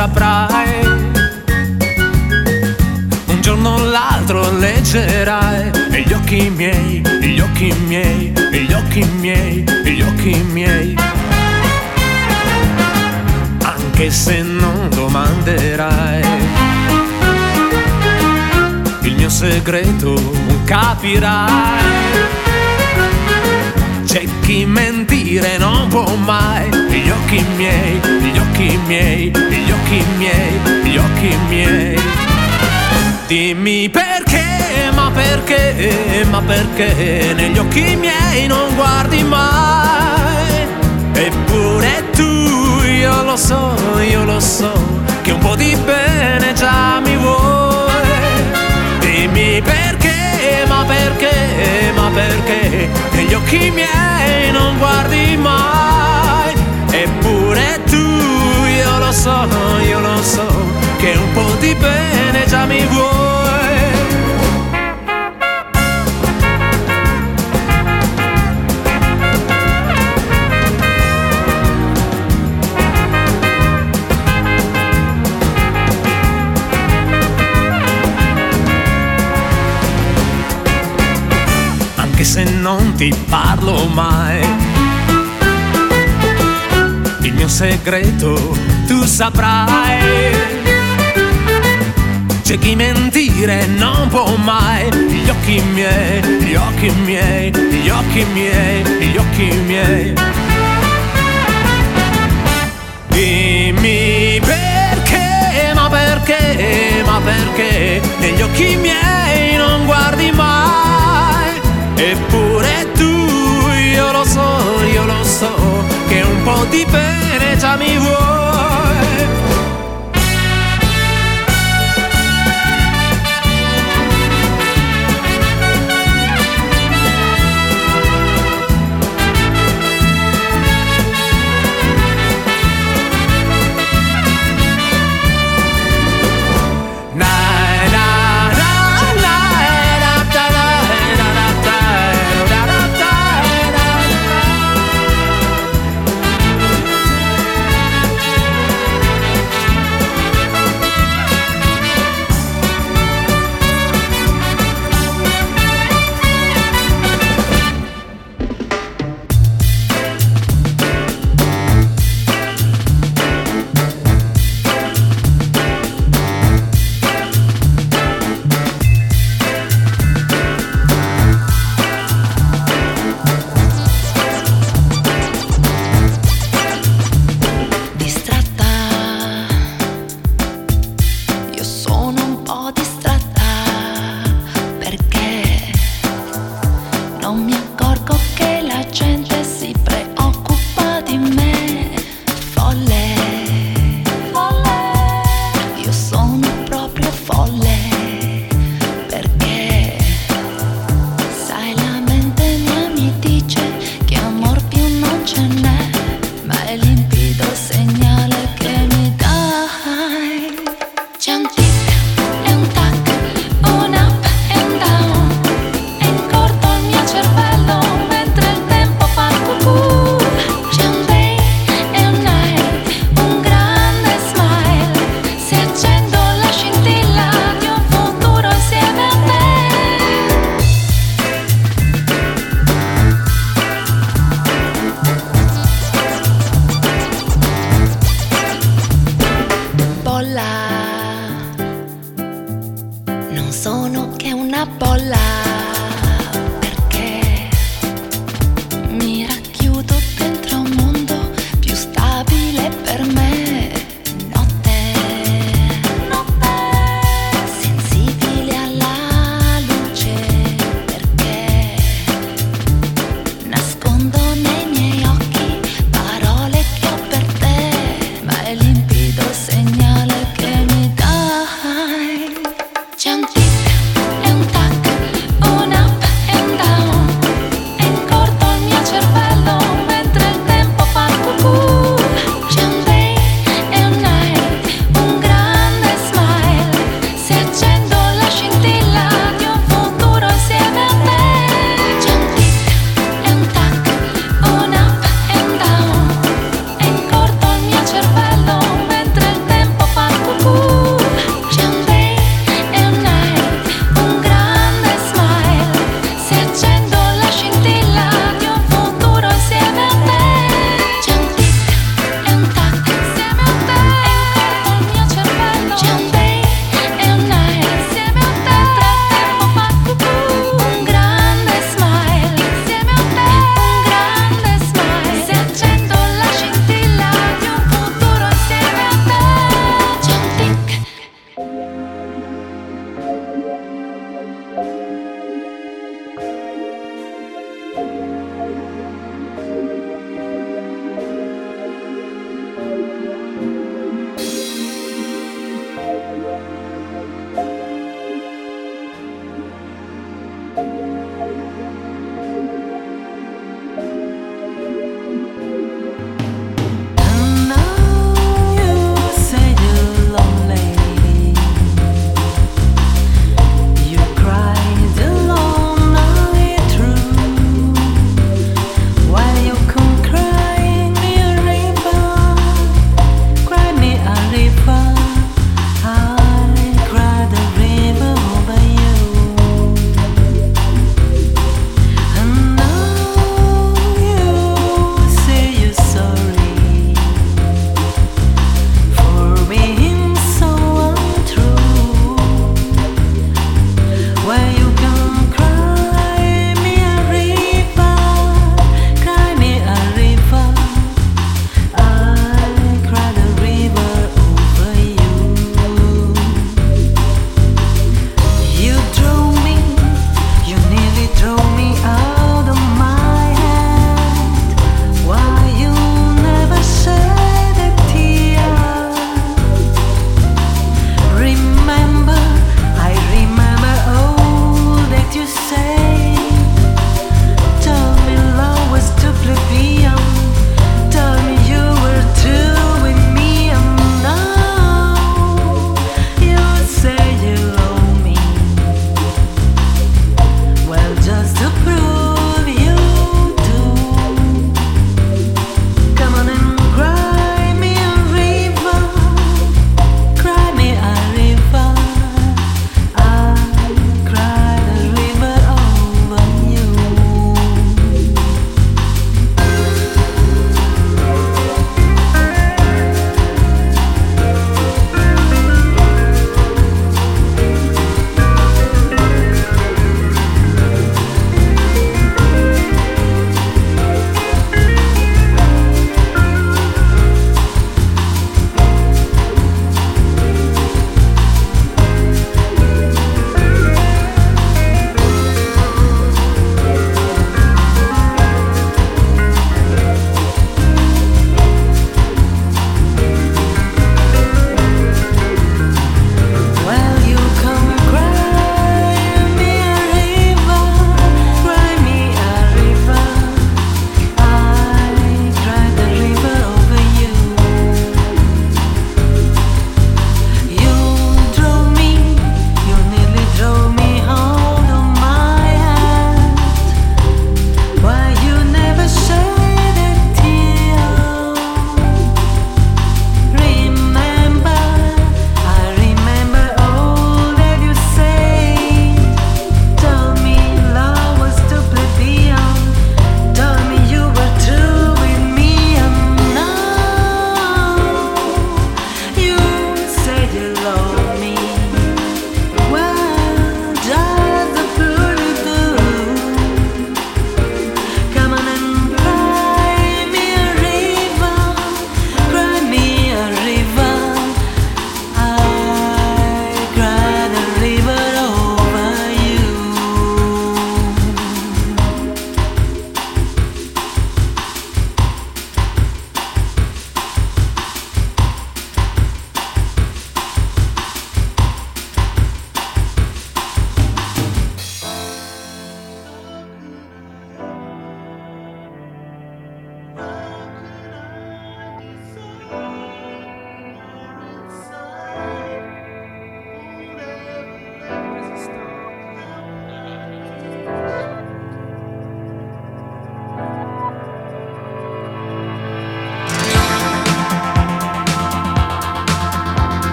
saprai. Un giorno o l'altro leggerai e gli occhi miei, gli occhi miei, gli occhi miei, gli occhi miei. Anche se non domanderai il mio segreto capirai c'è chi mentire non può mai. Gli occhi miei, miei, gli occhi miei, gli occhi miei. Dimmi perché, ma perché, ma perché negli occhi miei non guardi mai. Eppure tu, io lo so, io lo so, che un po' di bene già mi vuoi. Dimmi perché, ma perché, ma perché negli occhi miei non guardi mai. Eppure tu, lo so, io lo so, che un po' di bene già mi vuoi. anche se non ti parlo mai. Il mio segreto tu saprai. C'è chi mentire non può mai. Gli occhi miei, gli occhi miei, gli occhi miei, gli occhi miei. Dimmi perché, ma perché, ma perché negli occhi miei non guardi mai. Eppure tu, io lo so, io lo so, che un po' di bene già mi vuoi.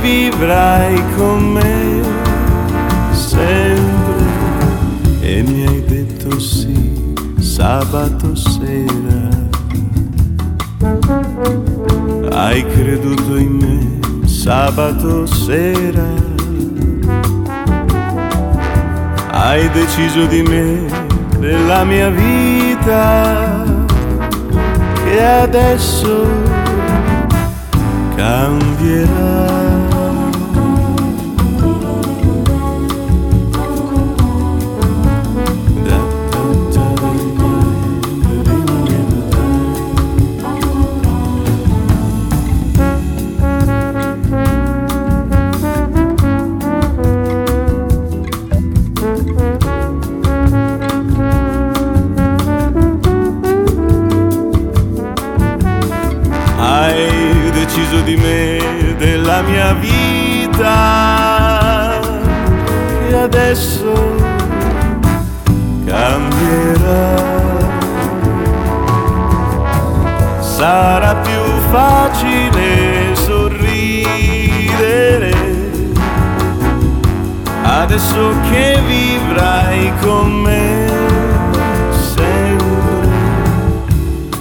Vivrai con me sempre. E mi hai detto sì sabato sera. Hai creduto in me sabato sera. Hai deciso di me della mia vita che adesso cambierà.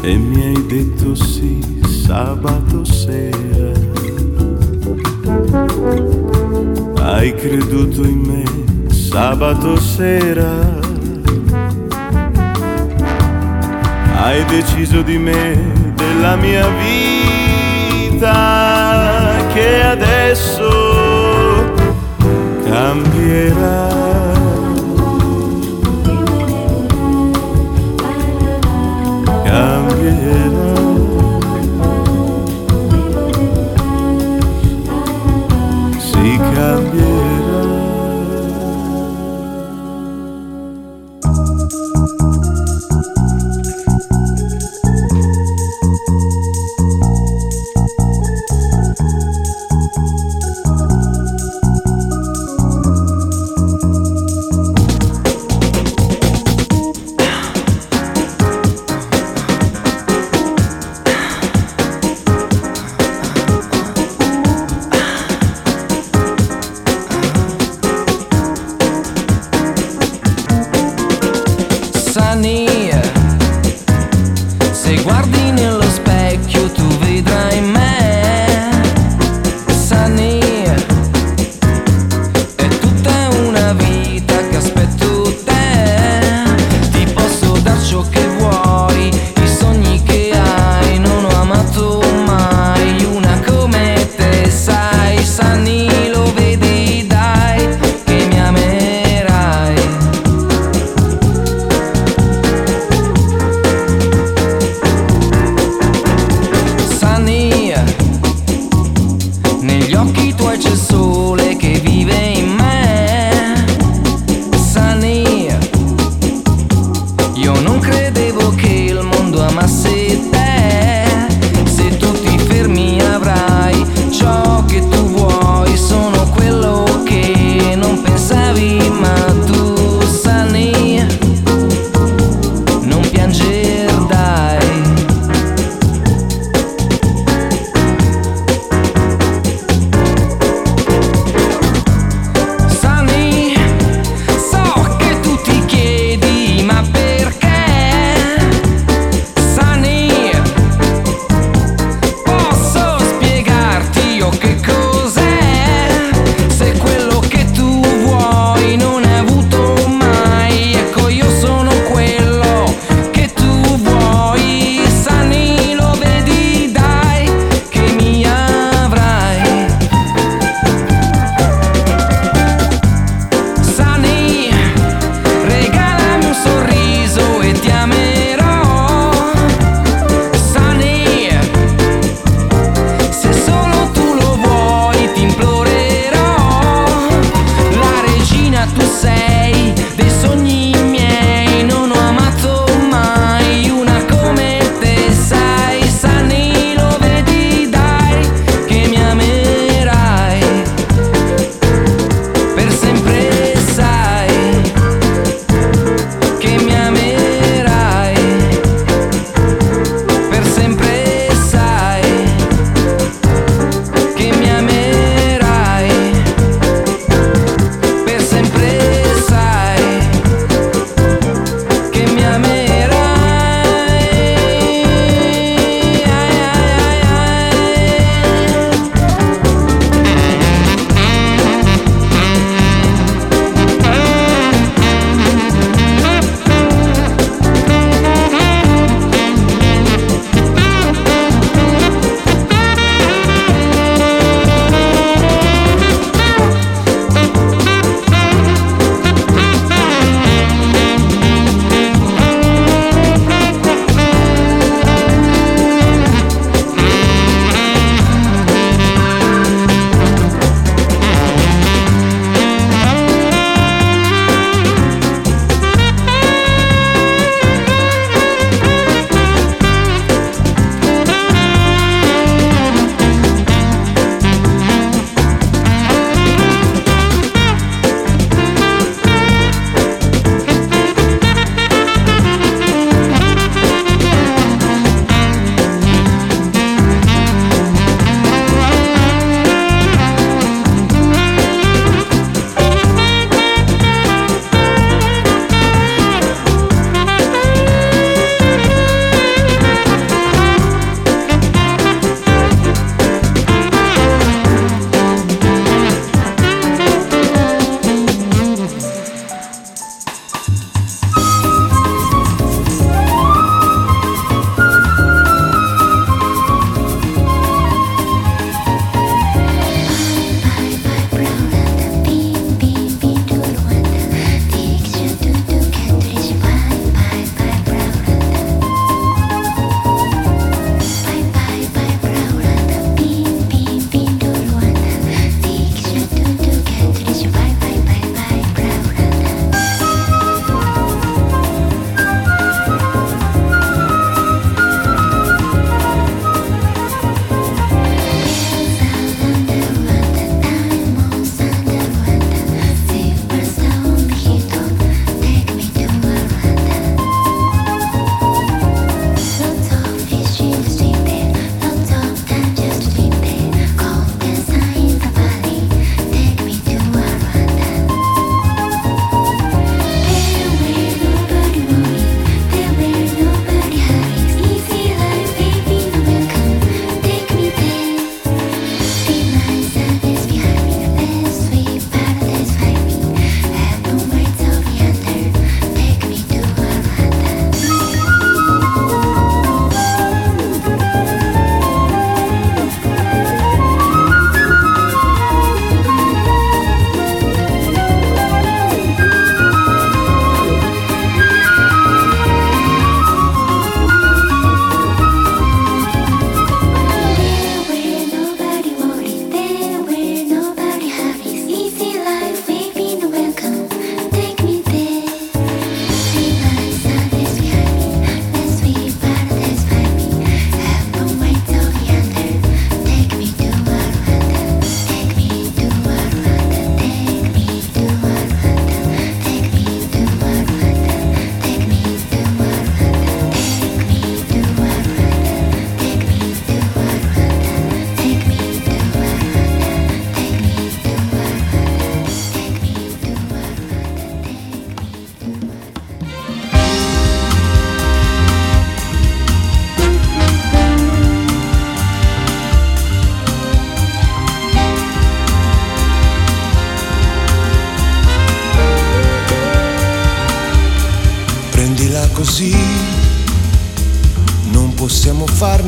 E mi hai detto sì sabato sera hai creduto in me sabato sera. Hai deciso di me, della mia vita, che adesso cambierà. Cambierà. si cambierà.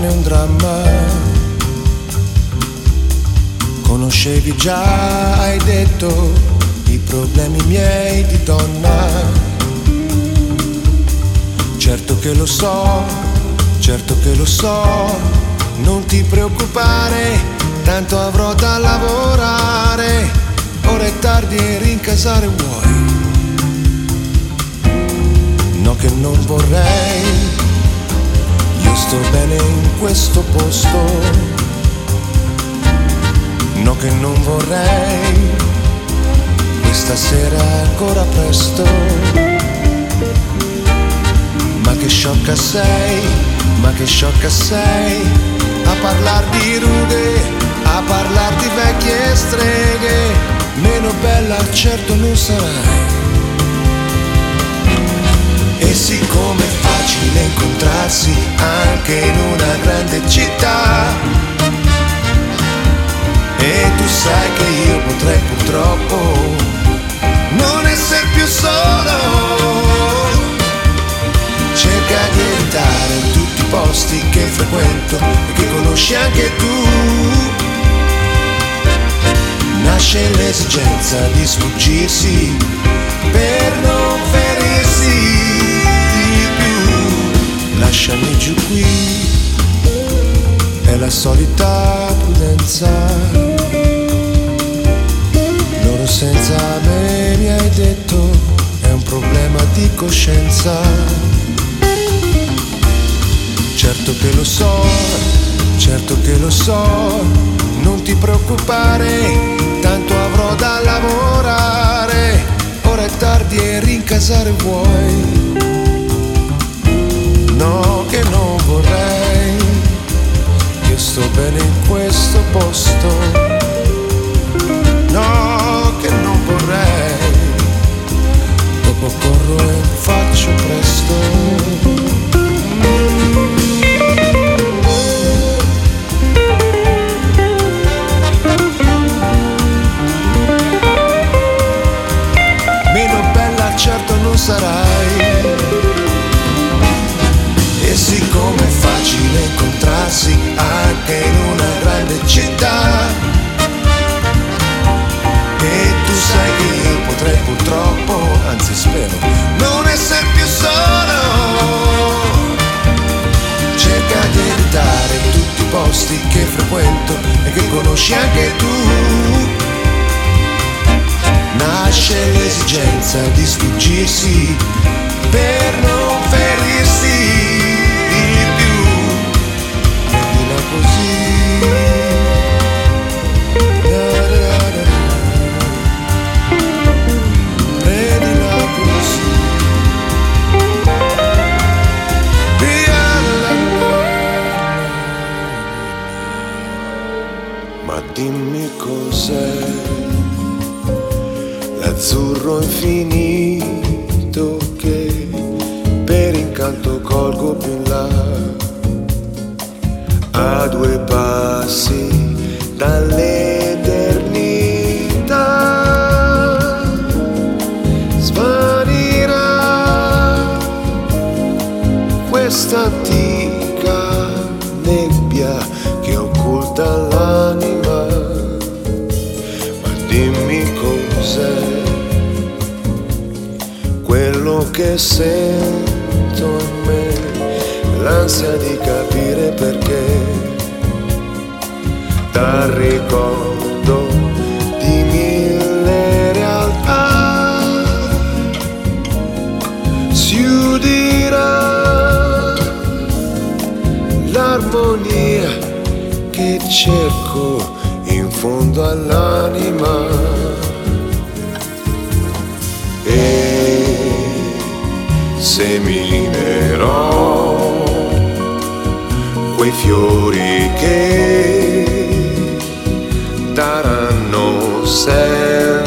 Un dramma. Conoscevi già, hai detto, i problemi miei di donna. Certo che lo so, certo che lo so, non ti preoccupare, tanto avrò da lavorare. Ora è tardi e rincasare vuoi. No che non vorrei, sto bene in questo posto. No che non vorrei, questa sera ancora presto. Ma che sciocca sei, ma che sciocca sei, a parlar di rughe, a parlar di vecchie streghe, meno bella certo non sarai. E siccome è facile incontrarsi anche in una grande città, e tu sai che io potrei purtroppo non essere più solo. Cerca di evitare tutti i posti che frequento e che conosci anche tu. Nasce l'esigenza di sfuggirsi per non ferirsi. Lasciami giù qui, è la solita prudenza. Loro senza me mi hai detto è un problema di coscienza. Certo che lo so, certo che lo so, non ti preoccupare, tanto avrò da lavorare. Ora è tardi e rincasare vuoi. No, che non vorrei, io sto bene in questo posto.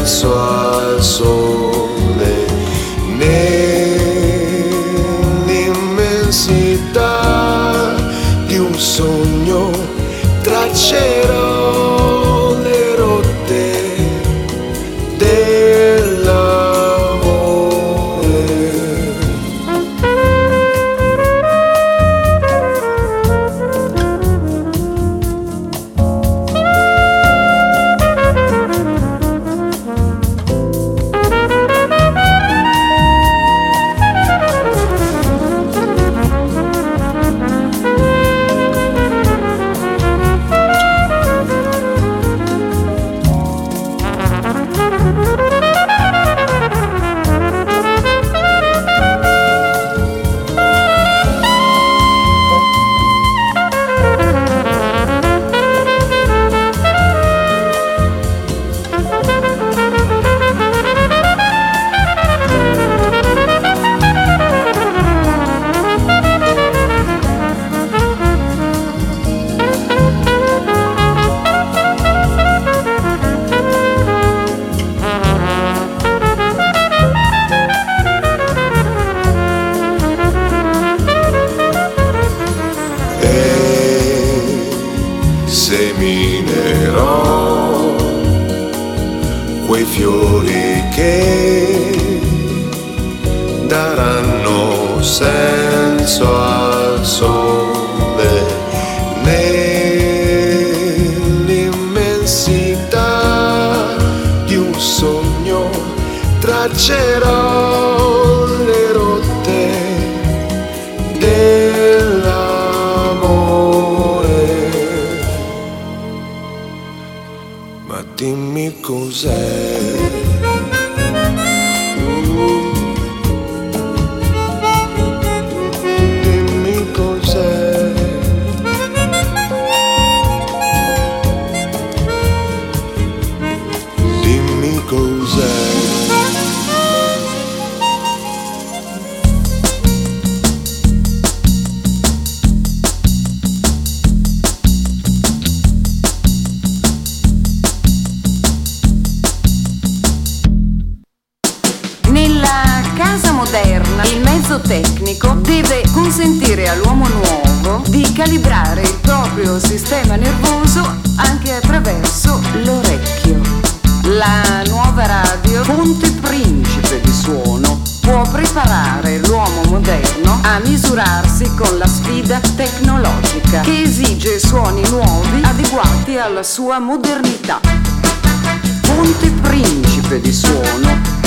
Senso al moderna il mezzo tecnico deve consentire all'uomo nuovo di calibrare il proprio sistema nervoso anche attraverso l'orecchio. La nuova radio Ponte Principe di suono può preparare l'uomo moderno a misurarsi con la sfida tecnologica che esige suoni nuovi adeguati alla sua modernità. Ponte Principe di suono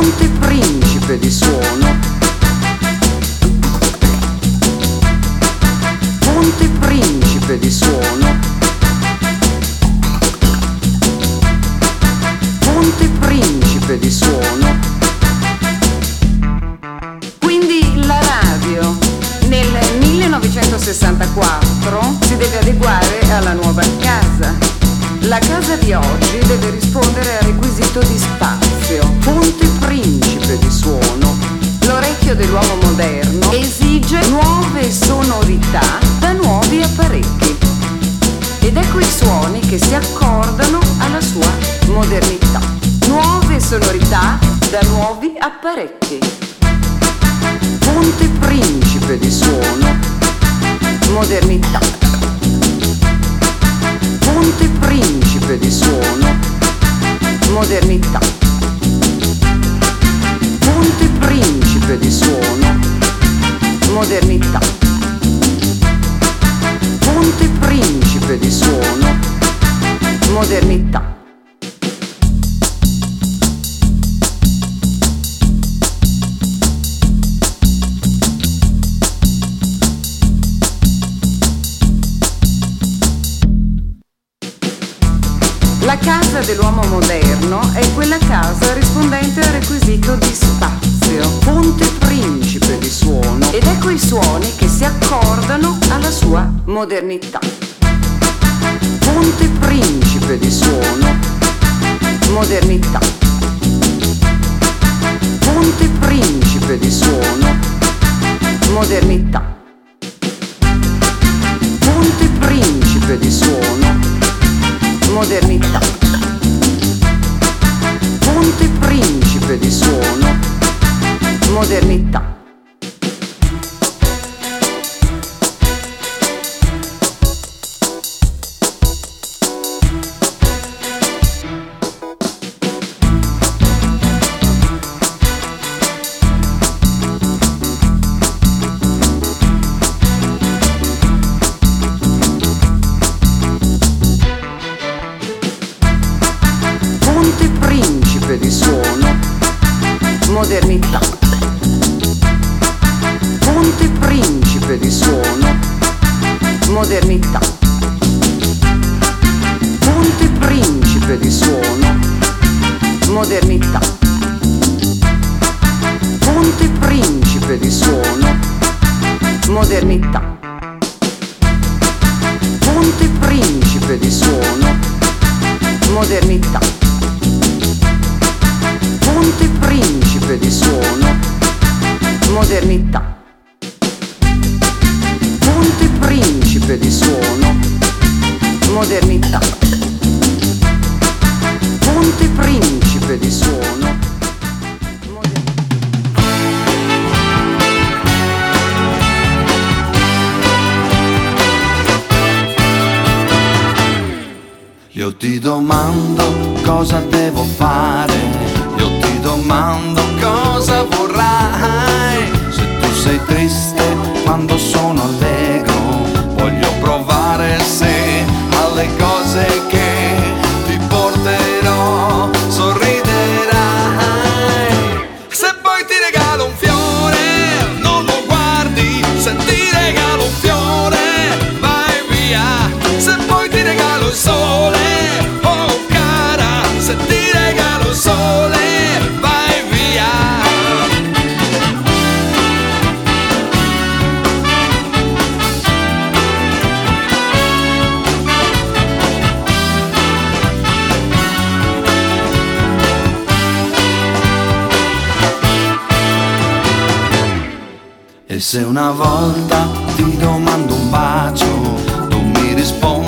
Ponte Principe di suono. Ponte Principe di suono. Ponte Principe di suono. Quindi la radio nel 1964 si deve adeguare alla nuova casa. La casa di oggi deve rispondere al requisito di spazio, ponte principe di suono. L'orecchio dell'uomo moderno esige nuove sonorità da nuovi apparecchi. Ed ecco i suoni che si accordano alla sua modernità. Nuove sonorità da nuovi apparecchi. Ponte principe di suono. Modernità. Ponte principe di suono. Modernità. Ponte principe di suono. Modernità. Ponte principe di suono. Modernità. La casa dell'uomo moderno è quella casa rispondente al requisito di spazio, ponte principe di suono ed ecco i suoni che si accordano alla sua modernità. Ponte principe di suono, modernità. Ponte principe di suono, modernità. Modernità. Ponte principe di suono, modernità. Volta ti domando un bacio, tu mi rispondi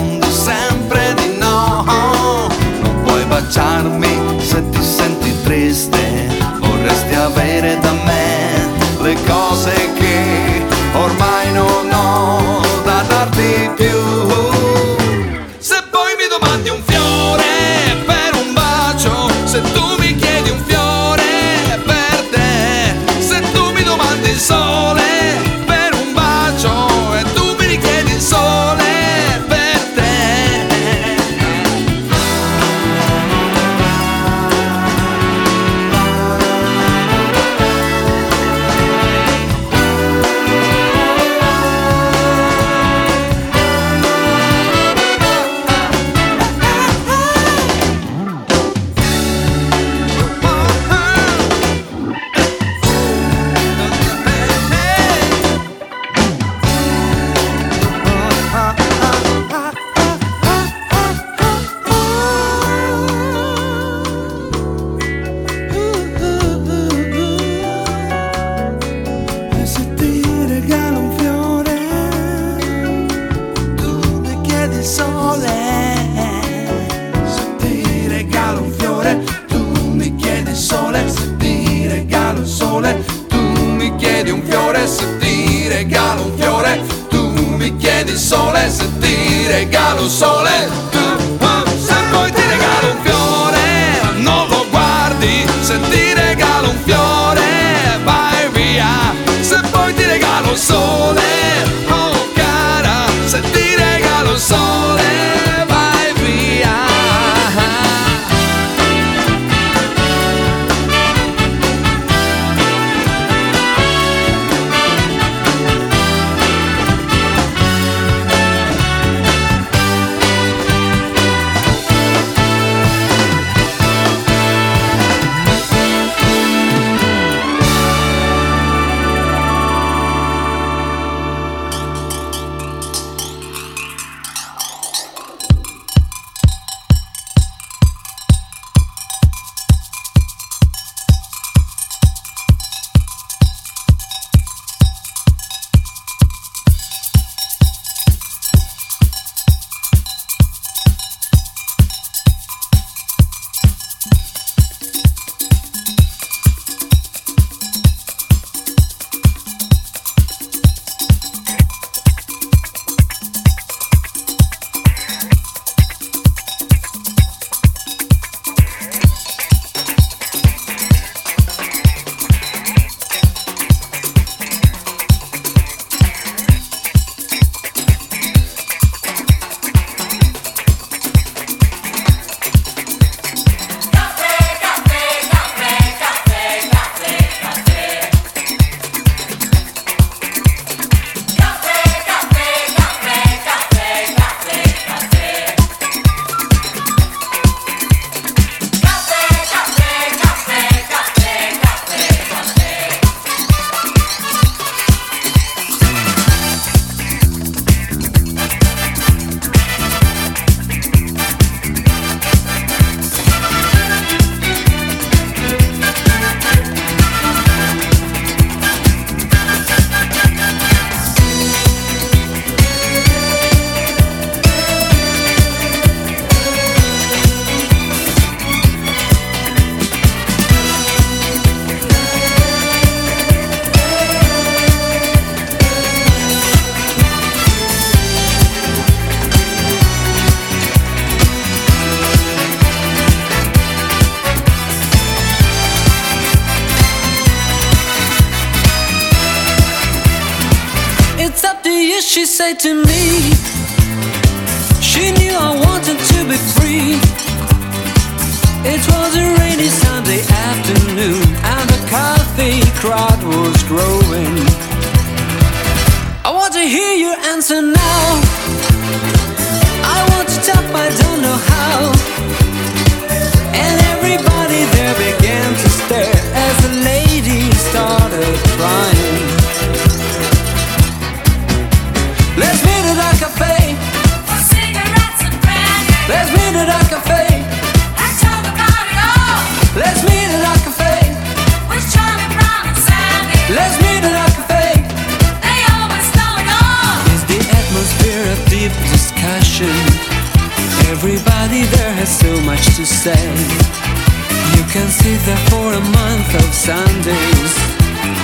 You can sit there for a month of Sundays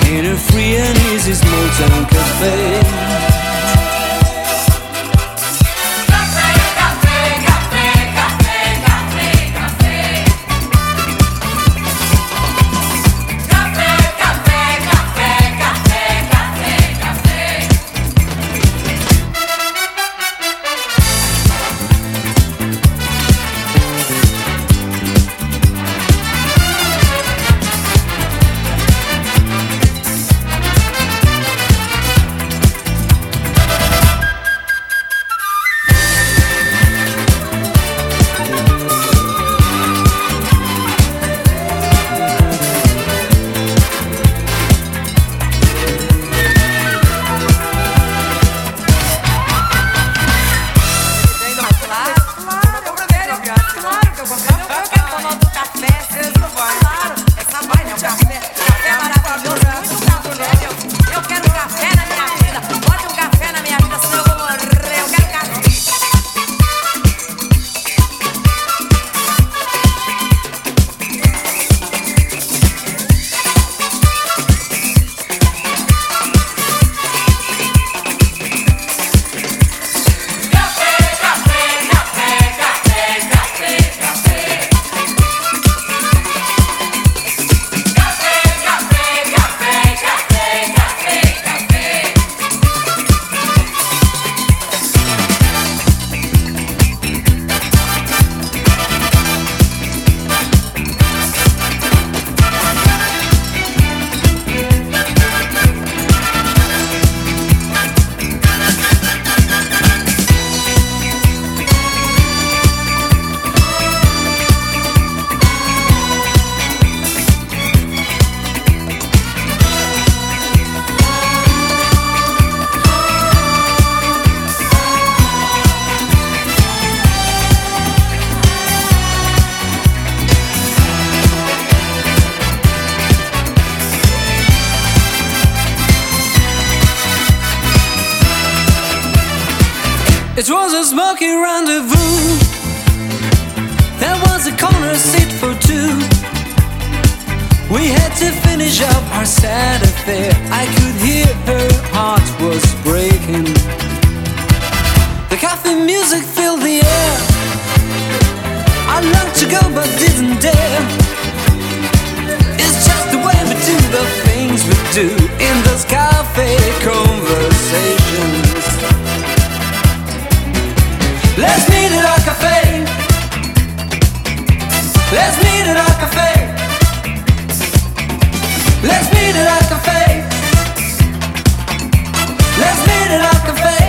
in a free and easy small town. Cafe, It was a smoky rendezvous. There was a corner seat for two. We had to finish up our sad affair. I could hear her heart was breaking. The coffee music filled the air. I longed to go but didn't dare. It's just the way we do the things we do in those cafe conversations. Let's meet at our cafe. Let's meet at our cafe. Let's meet at our cafe. Let's meet at our cafe.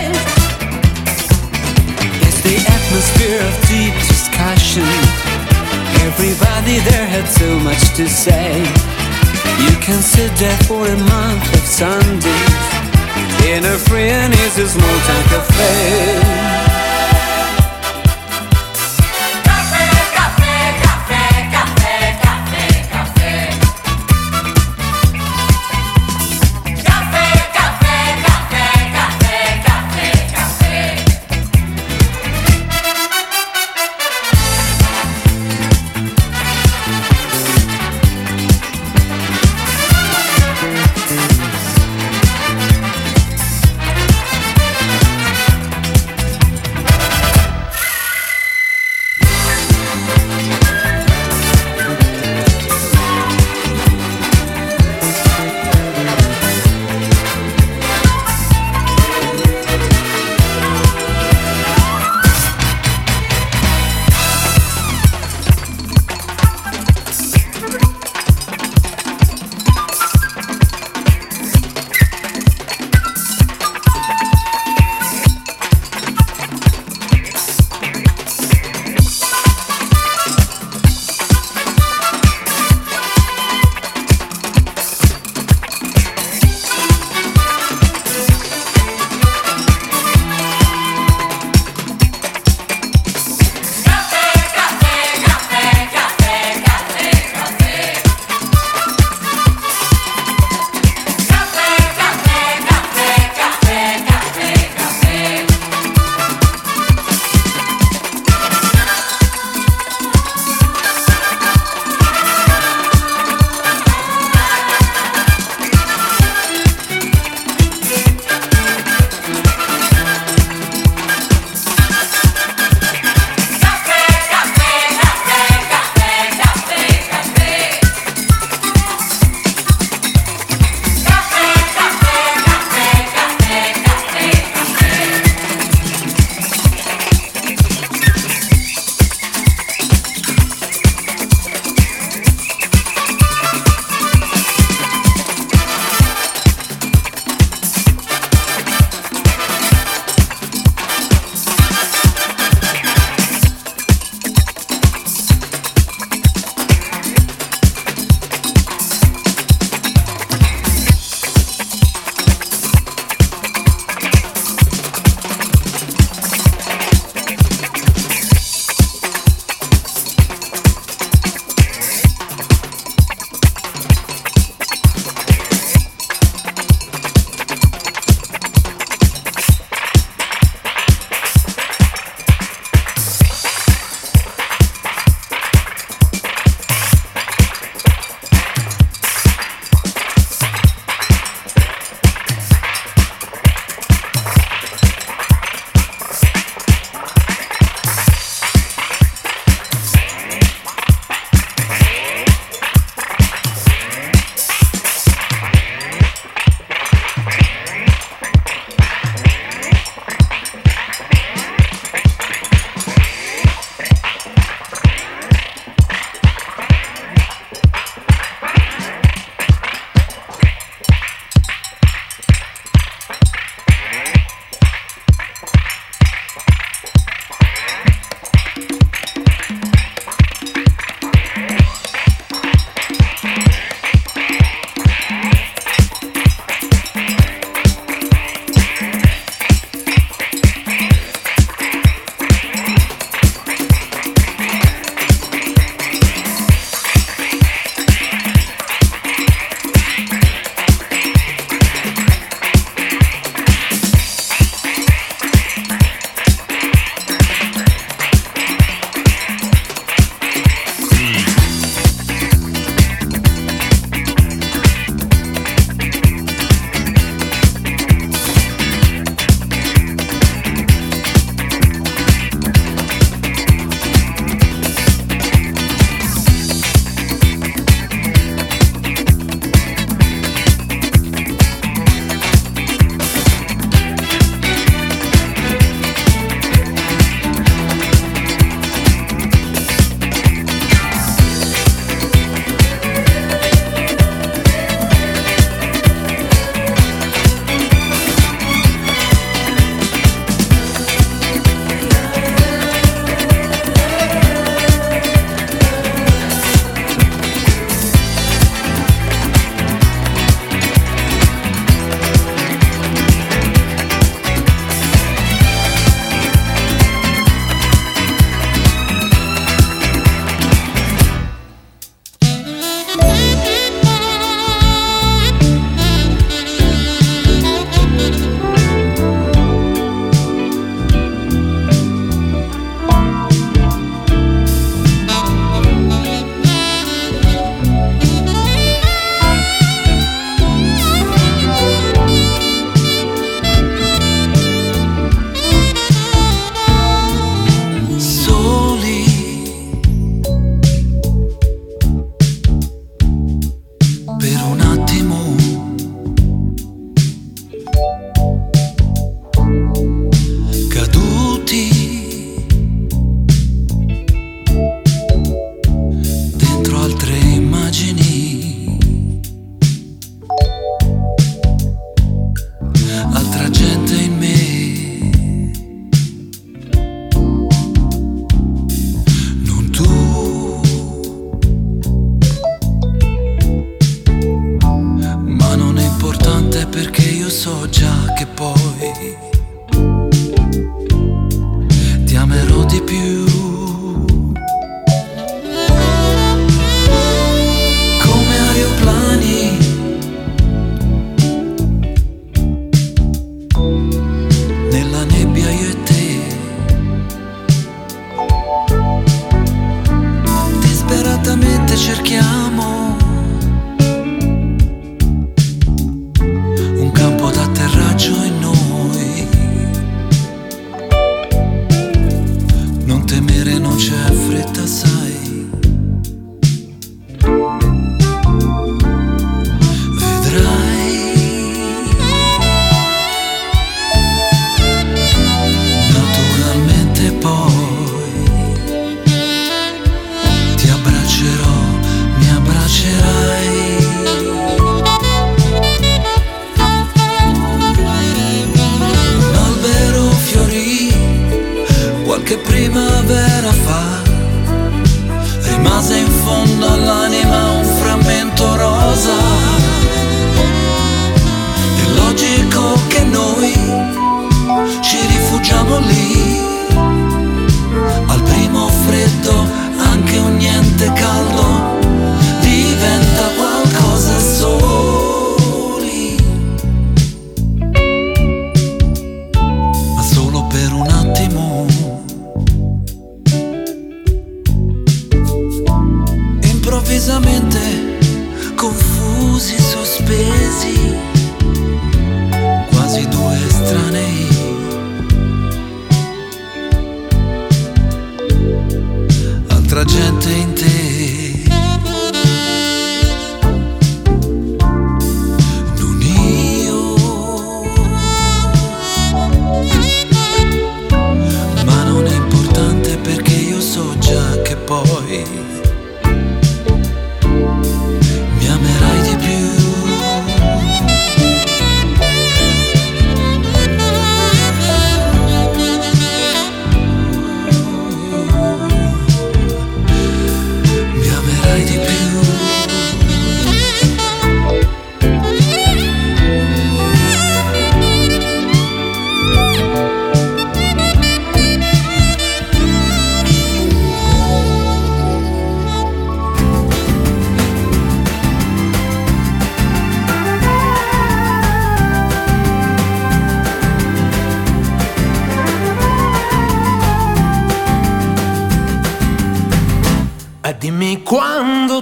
It's the atmosphere of deep discussion. Everybody there had so much to say. You can sit there for a month of Sundays in a free small town cafe.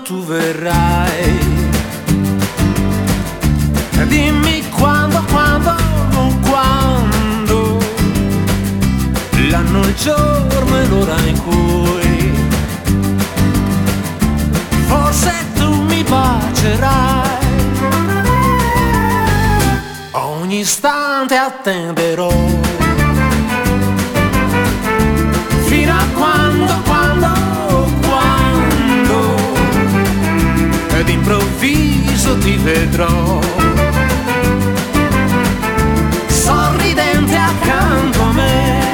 Tu verrai. Dimmi quando, quando, quando. L'anno, il giorno e l'ora in cui. Forse tu mi bacerai. Ogni istante attenderò. Improvviso ti vedrò. Sorridente accanto a me.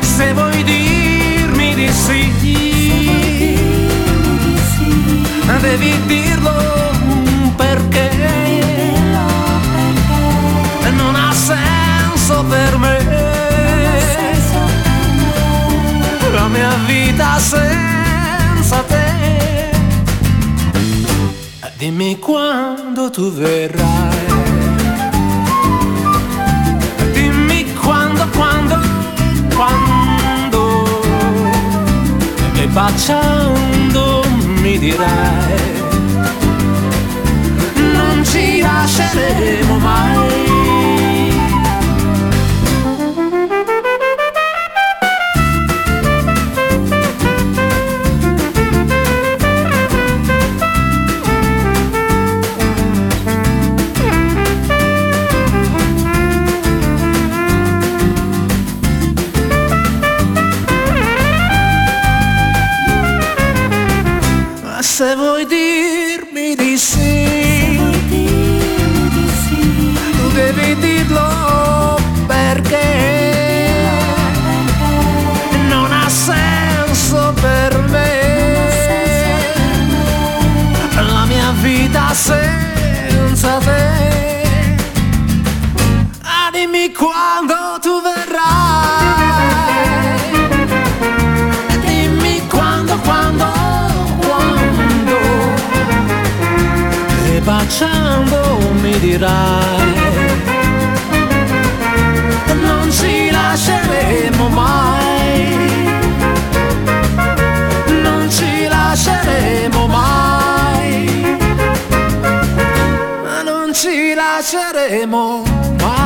Se vuoi dirmi di sì Devi dirlo perché. Non ha senso per me. La mia vita senza te. Dimmi quando tu verrai. Dimmi quando, quando, quando. E baciando mi dirai. Non ci lasceremo mai. Tu verrai. Dimmi quando, quando, quando. E baciando mi dirai. Non ci lasceremo mai. Non ci lasceremo mai. Ma non ci lasceremo mai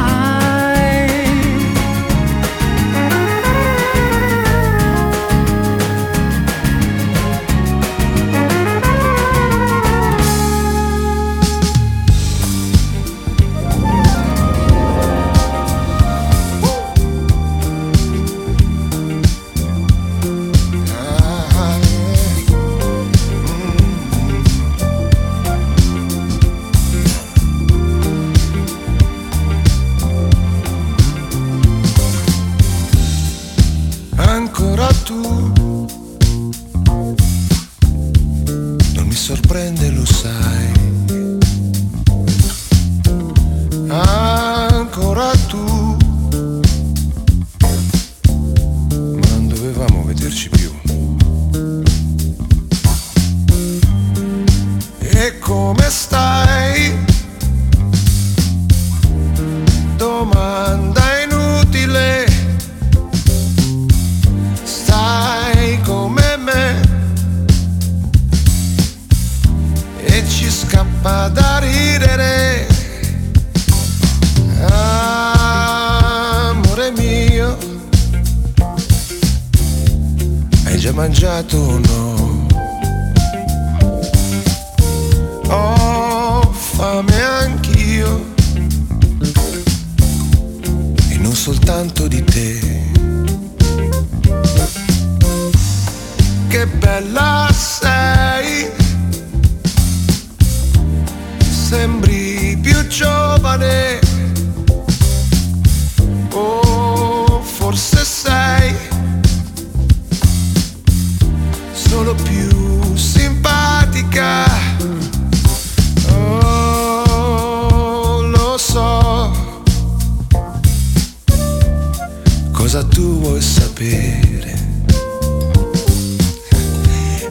cosa tu vuoi sapere.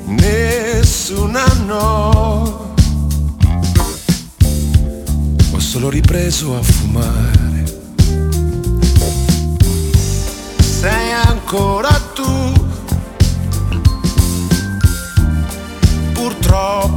Nessun anno ho solo ripreso a fumare. Sei ancora tu, purtroppo.